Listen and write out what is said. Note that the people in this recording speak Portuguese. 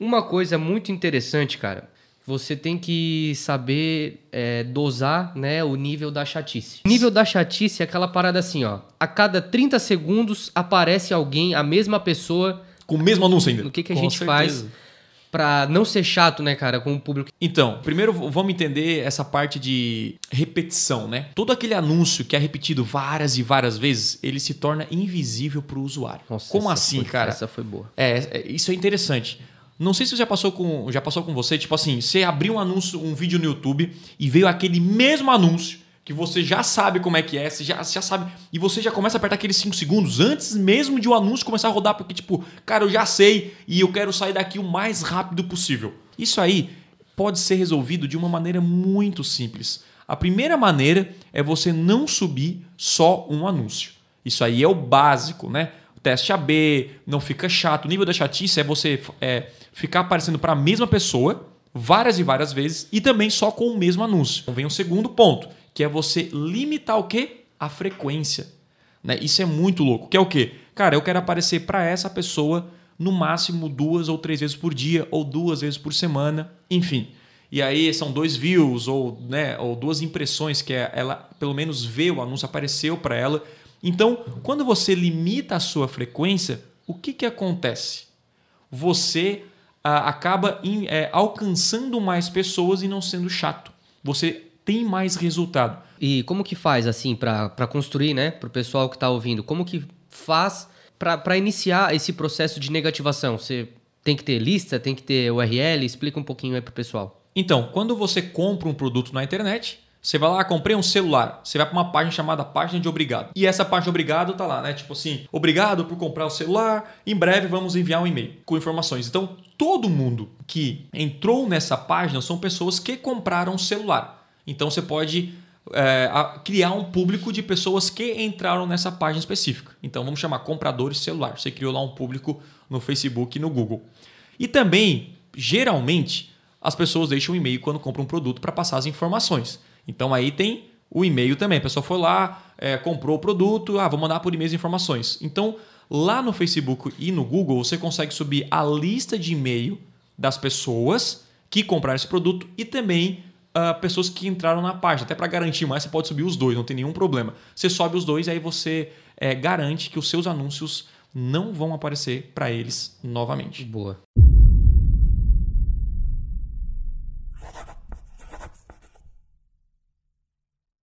Uma coisa muito interessante, cara, você tem que saber é, dosar né, o nível da chatice. O nível da chatice é aquela parada assim, ó. A cada 30 segundos aparece alguém, a mesma pessoa. Com o mesmo anúncio ainda. O que, que a Com gente certeza. faz pra não ser chato, né, cara, com o público? Então, primeiro vamos entender essa parte de repetição, né? Todo aquele anúncio que é repetido várias e várias vezes, ele se torna invisível para o usuário. Nossa, Como assim, foi- cara? Essa foi boa. É, é, isso é interessante. Não sei se já passou com já passou com você, tipo assim, você abriu um anúncio, um vídeo no YouTube e veio aquele mesmo anúncio que você já sabe como é que é, você já, já sabe, e você já começa a apertar aqueles 5 segundos antes mesmo de o anúncio começar a rodar, porque tipo, cara, eu já sei e eu quero sair daqui o mais rápido possível. Isso aí pode ser resolvido de uma maneira muito simples. A primeira maneira é você não subir só um anúncio. Isso aí é o básico, né? Teste AB, não fica chato. O nível da chatice é você é, ficar aparecendo para a mesma pessoa várias e várias vezes e também só com o mesmo anúncio. Então vem o segundo ponto, que é você limitar o quê? A frequência. Né? Isso é muito louco. Que é o quê? Cara, eu quero aparecer para essa pessoa no máximo duas ou três vezes por dia ou duas vezes por semana, enfim. E aí são dois views ou, né, ou duas impressões que ela pelo menos vê o anúncio apareceu para ela. Então, quando você limita a sua frequência, o que, que acontece? Você ah, acaba em- é, alcançando mais pessoas e não sendo chato. Você tem mais resultado. E como que faz, assim, pra construir, né, pro pessoal que tá ouvindo? Como que faz pra iniciar esse processo de negativação? Você tem que ter lista, tem que ter URL? Explica um pouquinho aí pro pessoal. Então, quando você compra um produto na internet, você vai lá, comprei um celular. Você vai para uma página chamada página de obrigado. E essa página de obrigado tá lá, né? Tipo assim, obrigado por comprar o celular. Em breve vamos enviar um e-mail com informações. Então, todo mundo que entrou nessa página são pessoas que compraram um celular. Então, você pode é, criar um público de pessoas que entraram nessa página específica. Então, vamos chamar compradores celular. Você criou lá um público no Facebook e no Google. E também, geralmente, as pessoas deixam um e-mail quando compram um produto para passar as informações. Então aí tem o e-mail também. A pessoa foi lá, é, comprou o produto, ah, vou mandar por e-mail as informações. Então, lá no Facebook e no Google, você consegue subir a lista de e-mail das pessoas que compraram esse produto e também ah, pessoas que entraram na página. Até para garantir mais, você pode subir os dois, não tem nenhum problema. Você sobe os dois e aí você é, garante que os seus anúncios não vão aparecer para eles novamente. Boa.